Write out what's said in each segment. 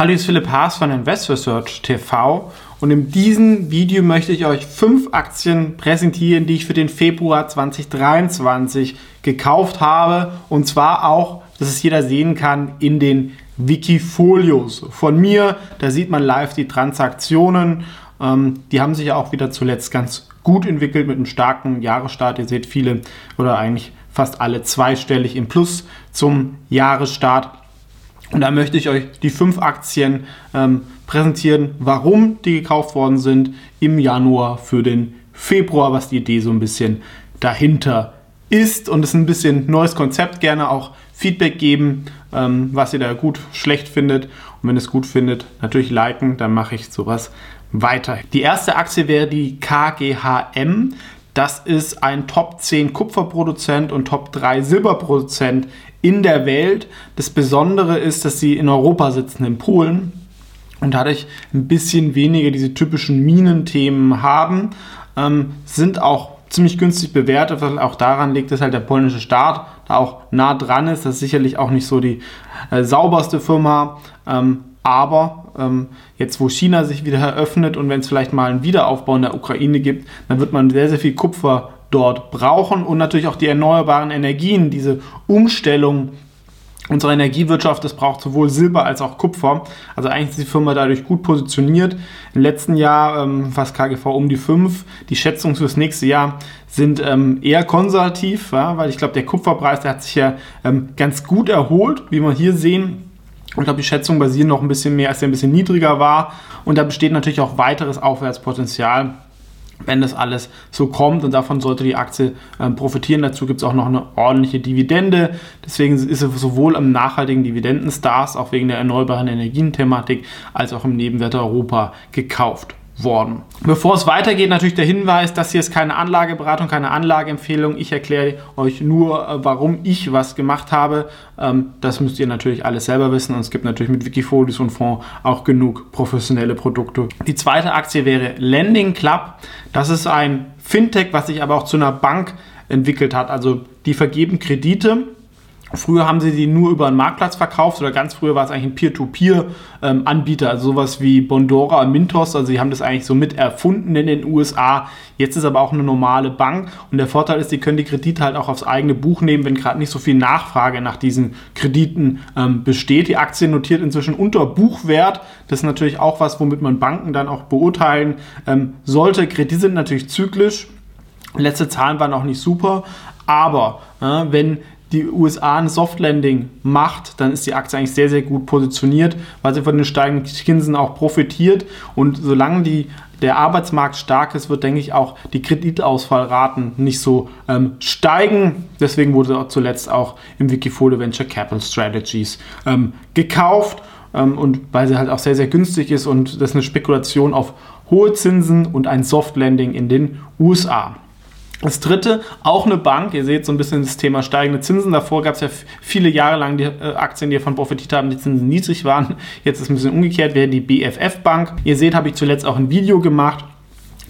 Hallo, ist Philipp Haas von Invest Research TV und in diesem Video möchte ich euch fünf Aktien präsentieren, die ich für den Februar 2023 gekauft habe und zwar auch, dass es jeder sehen kann, in den Wikifolios von mir. Da sieht man live die Transaktionen. Ähm, die haben sich auch wieder zuletzt ganz gut entwickelt mit einem starken Jahresstart. Ihr seht viele oder eigentlich fast alle zweistellig im Plus zum Jahresstart. Und da möchte ich euch die fünf Aktien ähm, präsentieren, warum die gekauft worden sind im Januar für den Februar, was die Idee so ein bisschen dahinter ist. Und es ist ein bisschen neues Konzept. Gerne auch Feedback geben, ähm, was ihr da gut, schlecht findet. Und wenn es gut findet, natürlich liken, dann mache ich sowas weiter. Die erste Aktie wäre die KGHM. Das ist ein Top 10 Kupferproduzent und Top 3 Silberproduzent in der Welt. Das Besondere ist, dass sie in Europa sitzen, in Polen und dadurch ein bisschen weniger diese typischen Minenthemen haben, ähm, sind auch ziemlich günstig bewertet, was auch daran liegt, dass halt der polnische Staat da auch nah dran ist. Das ist sicherlich auch nicht so die äh, sauberste Firma, ähm, aber ähm, jetzt, wo China sich wieder eröffnet und wenn es vielleicht mal einen Wiederaufbau in der Ukraine gibt, dann wird man sehr, sehr viel Kupfer dort brauchen und natürlich auch die erneuerbaren Energien, diese Umstellung unserer Energiewirtschaft, das braucht sowohl Silber als auch Kupfer. Also eigentlich ist die Firma dadurch gut positioniert. Im letzten Jahr ähm, fast KGV um die 5. Die Schätzungen fürs nächste Jahr sind ähm, eher konservativ, ja, weil ich glaube, der Kupferpreis, der hat sich ja ähm, ganz gut erholt, wie wir hier sehen. Und ich glaube, die Schätzungen basieren noch ein bisschen mehr, als der ein bisschen niedriger war. Und da besteht natürlich auch weiteres Aufwärtspotenzial wenn das alles so kommt und davon sollte die Aktie äh, profitieren. Dazu gibt es auch noch eine ordentliche Dividende. Deswegen ist es sowohl im nachhaltigen Dividendenstars, auch wegen der erneuerbaren Energien-Thematik, als auch im Nebenwert Europa gekauft worden. Bevor es weitergeht, natürlich der Hinweis, dass hier ist keine Anlageberatung, keine Anlageempfehlung. Ich erkläre euch nur, äh, warum ich was gemacht habe. Ähm, das müsst ihr natürlich alles selber wissen und es gibt natürlich mit Wikifolios und Fonds auch genug professionelle Produkte. Die zweite Aktie wäre Lending Club. Das ist ein Fintech, was sich aber auch zu einer Bank entwickelt hat. Also die vergeben Kredite Früher haben sie die nur über einen Marktplatz verkauft oder ganz früher war es eigentlich ein Peer-to-Peer-Anbieter, also sowas wie Bondora, Mintos, also sie haben das eigentlich so mit erfunden in den USA. Jetzt ist aber auch eine normale Bank und der Vorteil ist, sie können die Kredite halt auch aufs eigene Buch nehmen, wenn gerade nicht so viel Nachfrage nach diesen Krediten ähm, besteht. Die Aktie notiert inzwischen unter Buchwert. Das ist natürlich auch was, womit man Banken dann auch beurteilen ähm, sollte. Kredite sind natürlich zyklisch. Letzte Zahlen waren auch nicht super, aber äh, wenn die USA ein Soft Landing macht, dann ist die Aktie eigentlich sehr, sehr gut positioniert, weil sie von den steigenden Zinsen auch profitiert. Und solange die, der Arbeitsmarkt stark ist, wird, denke ich, auch die Kreditausfallraten nicht so ähm, steigen. Deswegen wurde zuletzt auch im Wikifolio Venture Capital Strategies ähm, gekauft. Ähm, und weil sie halt auch sehr, sehr günstig ist und das ist eine Spekulation auf hohe Zinsen und ein Soft Landing in den USA. Das dritte, auch eine Bank. Ihr seht so ein bisschen das Thema steigende Zinsen. Davor gab es ja viele Jahre lang die äh, Aktien, die davon profitiert haben, die Zinsen niedrig waren. Jetzt ist es ein bisschen umgekehrt, wäre die BFF Bank. Ihr seht, habe ich zuletzt auch ein Video gemacht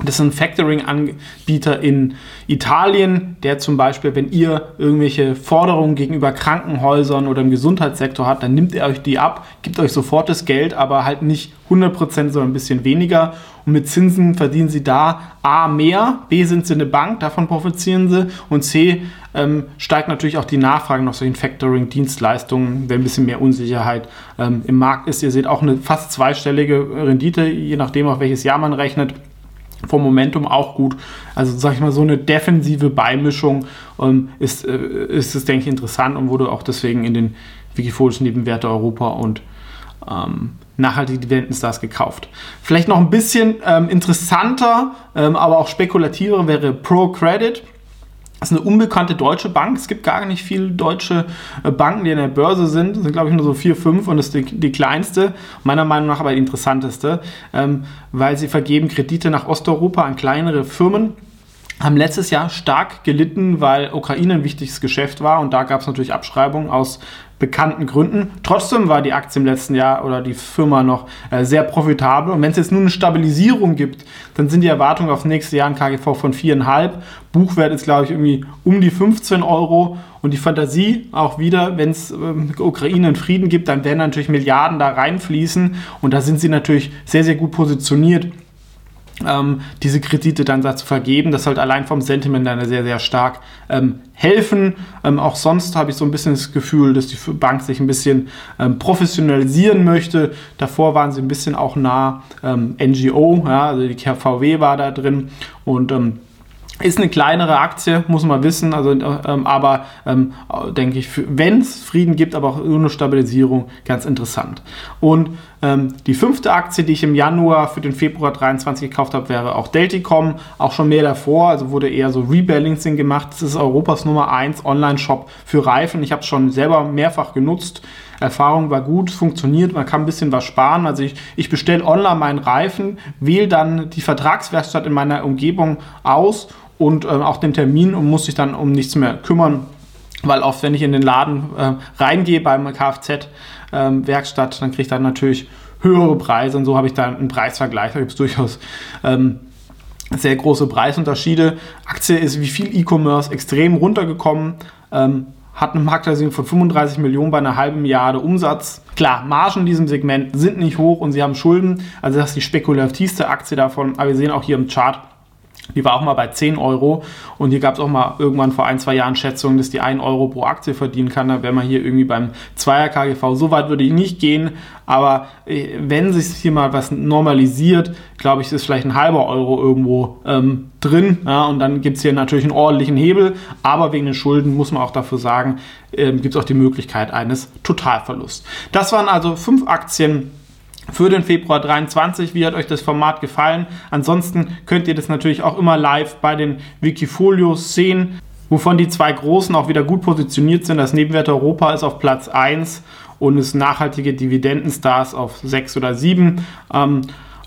das ist ein Factoring-Anbieter in Italien, der zum Beispiel, wenn ihr irgendwelche Forderungen gegenüber Krankenhäusern oder im Gesundheitssektor habt, dann nimmt er euch die ab, gibt euch sofort das Geld, aber halt nicht 100%, sondern ein bisschen weniger. Und mit Zinsen verdienen sie da A mehr, B sind sie eine Bank, davon profitieren sie und C ähm, steigt natürlich auch die Nachfrage nach solchen Factoring-Dienstleistungen, wenn ein bisschen mehr Unsicherheit ähm, im Markt ist. Ihr seht auch eine fast zweistellige Rendite, je nachdem, auf welches Jahr man rechnet vom Momentum auch gut. Also sag ich mal, so eine defensive Beimischung ähm, ist, äh, ist es, denke ich, interessant und wurde auch deswegen in den Wikifolischen Nebenwerte Europa und ähm, nachhaltige Dividendenstars gekauft. Vielleicht noch ein bisschen ähm, interessanter, ähm, aber auch spekulativer wäre Pro Credit. Das ist eine unbekannte deutsche Bank. Es gibt gar nicht viele deutsche äh, Banken, die an der Börse sind. Das sind, glaube ich, nur so vier, fünf und das ist die, die kleinste, meiner Meinung nach aber die interessanteste, ähm, weil sie vergeben Kredite nach Osteuropa an kleinere Firmen haben letztes Jahr stark gelitten, weil Ukraine ein wichtiges Geschäft war und da gab es natürlich Abschreibungen aus bekannten Gründen. Trotzdem war die Aktie im letzten Jahr oder die Firma noch äh, sehr profitabel. Und wenn es jetzt nur eine Stabilisierung gibt, dann sind die Erwartungen auf nächstes Jahr ein KGV von 4,5. Buchwert ist, glaube ich, irgendwie um die 15 Euro. Und die Fantasie auch wieder, wenn es ähm, Ukraine einen Frieden gibt, dann werden natürlich Milliarden da reinfließen. Und da sind sie natürlich sehr, sehr gut positioniert ähm, diese Kredite dann zu vergeben. Das sollte allein vom Sentiment dann sehr, sehr stark ähm, helfen. Ähm, auch sonst habe ich so ein bisschen das Gefühl, dass die Bank sich ein bisschen ähm, professionalisieren möchte. Davor waren sie ein bisschen auch nah ähm, NGO, ja, also die KVW war da drin und ähm, ist eine kleinere Aktie, muss man wissen, also, ähm, aber ähm, denke ich, wenn es Frieden gibt, aber auch ohne Stabilisierung, ganz interessant. Und ähm, die fünfte Aktie, die ich im Januar für den Februar 23 gekauft habe, wäre auch Delticom, auch schon mehr davor, also wurde eher so Rebalancing gemacht. Das ist Europas Nummer 1 Online-Shop für Reifen. Ich habe es schon selber mehrfach genutzt. Erfahrung war gut, funktioniert, man kann ein bisschen was sparen. Also ich, ich bestelle online meinen Reifen, wähle dann die Vertragswerkstatt in meiner Umgebung aus und äh, auch den Termin und muss sich dann um nichts mehr kümmern. Weil oft, wenn ich in den Laden äh, reingehe beim Kfz-Werkstatt, ähm, dann kriege ich dann natürlich höhere Preise und so habe ich dann einen Preisvergleich. Da gibt es durchaus ähm, sehr große Preisunterschiede. Aktie ist wie viel E-Commerce extrem runtergekommen. Ähm, hat eine Marktkapitalisierung von 35 Millionen bei einer halben Milliarde Umsatz. Klar, Margen in diesem Segment sind nicht hoch und sie haben Schulden. Also das ist die spekulativste Aktie davon. Aber wir sehen auch hier im Chart, die war auch mal bei 10 Euro und hier gab es auch mal irgendwann vor ein, zwei Jahren Schätzungen, dass die 1 Euro pro Aktie verdienen kann. Da wäre man hier irgendwie beim 2er KGV. So weit würde ich nicht gehen, aber äh, wenn sich hier mal was normalisiert, glaube ich, ist vielleicht ein halber Euro irgendwo ähm, drin. Ja, und dann gibt es hier natürlich einen ordentlichen Hebel, aber wegen den Schulden muss man auch dafür sagen, ähm, gibt es auch die Möglichkeit eines Totalverlusts. Das waren also fünf Aktien, für den Februar 23. Wie hat euch das Format gefallen? Ansonsten könnt ihr das natürlich auch immer live bei den Wikifolios sehen, wovon die zwei großen auch wieder gut positioniert sind. Das Nebenwert Europa ist auf Platz 1 und ist nachhaltige Dividendenstars auf 6 oder 7. Ähm,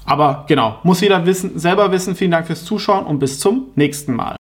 aber genau, muss jeder wissen, selber wissen. Vielen Dank fürs Zuschauen und bis zum nächsten Mal.